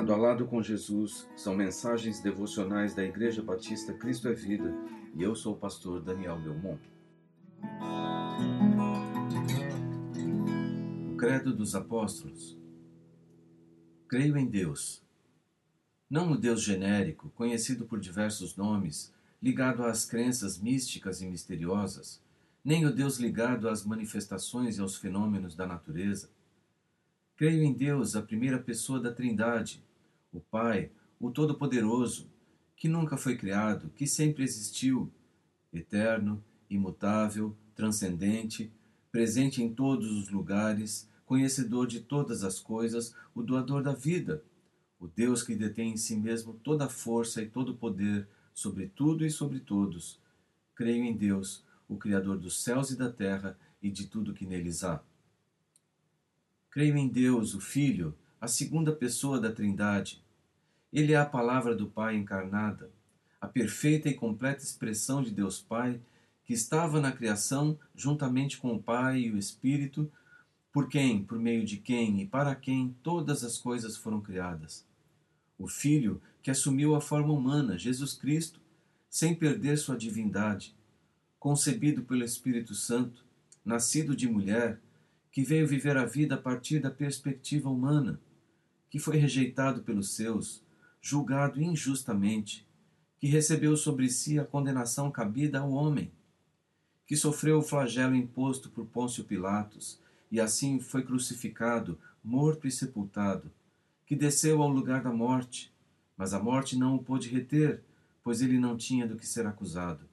Lado a Lado com Jesus são mensagens devocionais da Igreja Batista Cristo é Vida e eu sou o pastor Daniel Belmont. O Credo dos Apóstolos Creio em Deus. Não o Deus genérico, conhecido por diversos nomes, ligado às crenças místicas e misteriosas, nem o Deus ligado às manifestações e aos fenômenos da natureza Creio em Deus, a primeira pessoa da Trindade, o Pai, o Todo-Poderoso, que nunca foi criado, que sempre existiu, eterno, imutável, transcendente, presente em todos os lugares, conhecedor de todas as coisas, o doador da vida, o Deus que detém em si mesmo toda a força e todo o poder sobre tudo e sobre todos. Creio em Deus, o Criador dos céus e da terra e de tudo que neles há. Creio em Deus, o Filho, a segunda pessoa da Trindade. Ele é a palavra do Pai encarnada, a perfeita e completa expressão de Deus Pai, que estava na criação juntamente com o Pai e o Espírito, por quem, por meio de quem e para quem todas as coisas foram criadas. O Filho que assumiu a forma humana, Jesus Cristo, sem perder sua divindade, concebido pelo Espírito Santo, nascido de mulher, que veio viver a vida a partir da perspectiva humana, que foi rejeitado pelos seus, julgado injustamente, que recebeu sobre si a condenação cabida ao homem, que sofreu o flagelo imposto por Pôncio Pilatos e assim foi crucificado, morto e sepultado, que desceu ao lugar da morte, mas a morte não o pôde reter, pois ele não tinha do que ser acusado.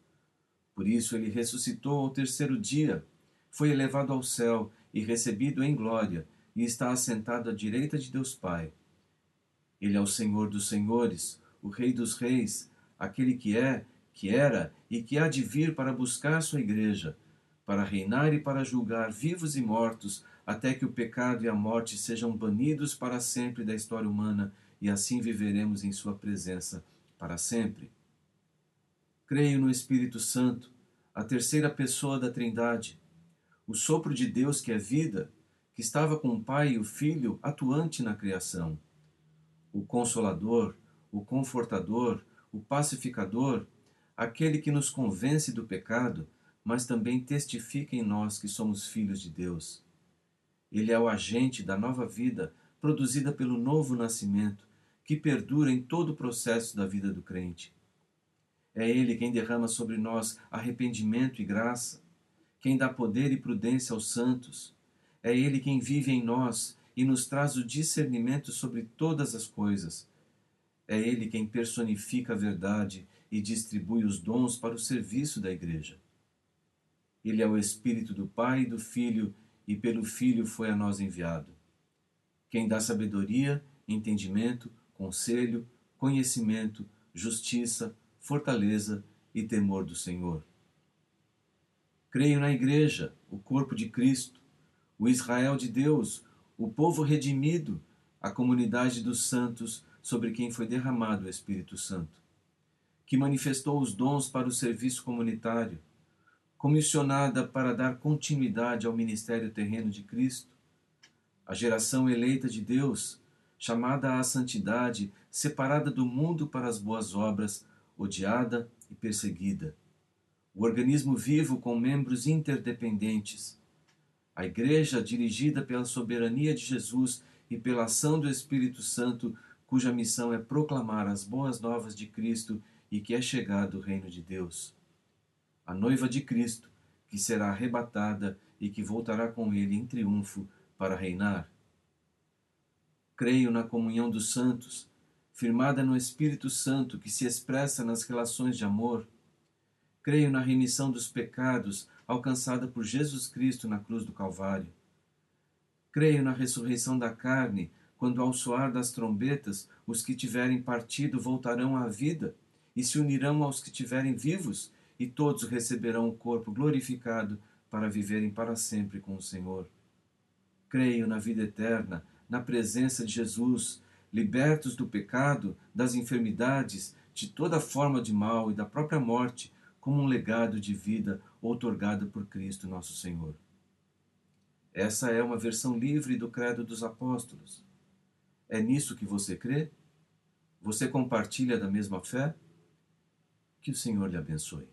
Por isso ele ressuscitou ao terceiro dia, foi elevado ao céu e recebido em glória, e está assentado à direita de Deus Pai. Ele é o Senhor dos senhores, o Rei dos reis, aquele que é, que era e que há de vir para buscar sua igreja, para reinar e para julgar vivos e mortos, até que o pecado e a morte sejam banidos para sempre da história humana e assim viveremos em sua presença para sempre. Creio no Espírito Santo, a terceira pessoa da Trindade, o sopro de Deus que é vida, que estava com o Pai e o Filho atuante na criação. O Consolador, o Confortador, o Pacificador, aquele que nos convence do pecado, mas também testifica em nós que somos filhos de Deus. Ele é o agente da nova vida produzida pelo novo nascimento, que perdura em todo o processo da vida do crente. É Ele quem derrama sobre nós arrependimento e graça, quem dá poder e prudência aos santos. É Ele quem vive em nós e nos traz o discernimento sobre todas as coisas. É Ele quem personifica a verdade e distribui os dons para o serviço da Igreja. Ele é o Espírito do Pai e do Filho, e pelo Filho foi a nós enviado. Quem dá sabedoria, entendimento, conselho, conhecimento, justiça, fortaleza e temor do Senhor. Creio na Igreja, o corpo de Cristo, o Israel de Deus, o povo redimido, a comunidade dos santos sobre quem foi derramado o Espírito Santo, que manifestou os dons para o serviço comunitário, comissionada para dar continuidade ao ministério terreno de Cristo, a geração eleita de Deus, chamada à santidade, separada do mundo para as boas obras, odiada e perseguida o organismo vivo com membros interdependentes. A Igreja, dirigida pela soberania de Jesus e pela ação do Espírito Santo, cuja missão é proclamar as boas novas de Cristo e que é chegado o reino de Deus. A noiva de Cristo, que será arrebatada e que voltará com ele em triunfo para reinar. Creio na comunhão dos santos, firmada no Espírito Santo que se expressa nas relações de amor Creio na remissão dos pecados alcançada por Jesus Cristo na cruz do Calvário. Creio na ressurreição da carne, quando ao soar das trombetas os que tiverem partido voltarão à vida e se unirão aos que tiverem vivos, e todos receberão o corpo glorificado para viverem para sempre com o Senhor. Creio na vida eterna, na presença de Jesus, libertos do pecado, das enfermidades, de toda forma de mal e da própria morte, como um legado de vida outorgado por Cristo nosso Senhor. Essa é uma versão livre do Credo dos Apóstolos. É nisso que você crê? Você compartilha da mesma fé? Que o Senhor lhe abençoe.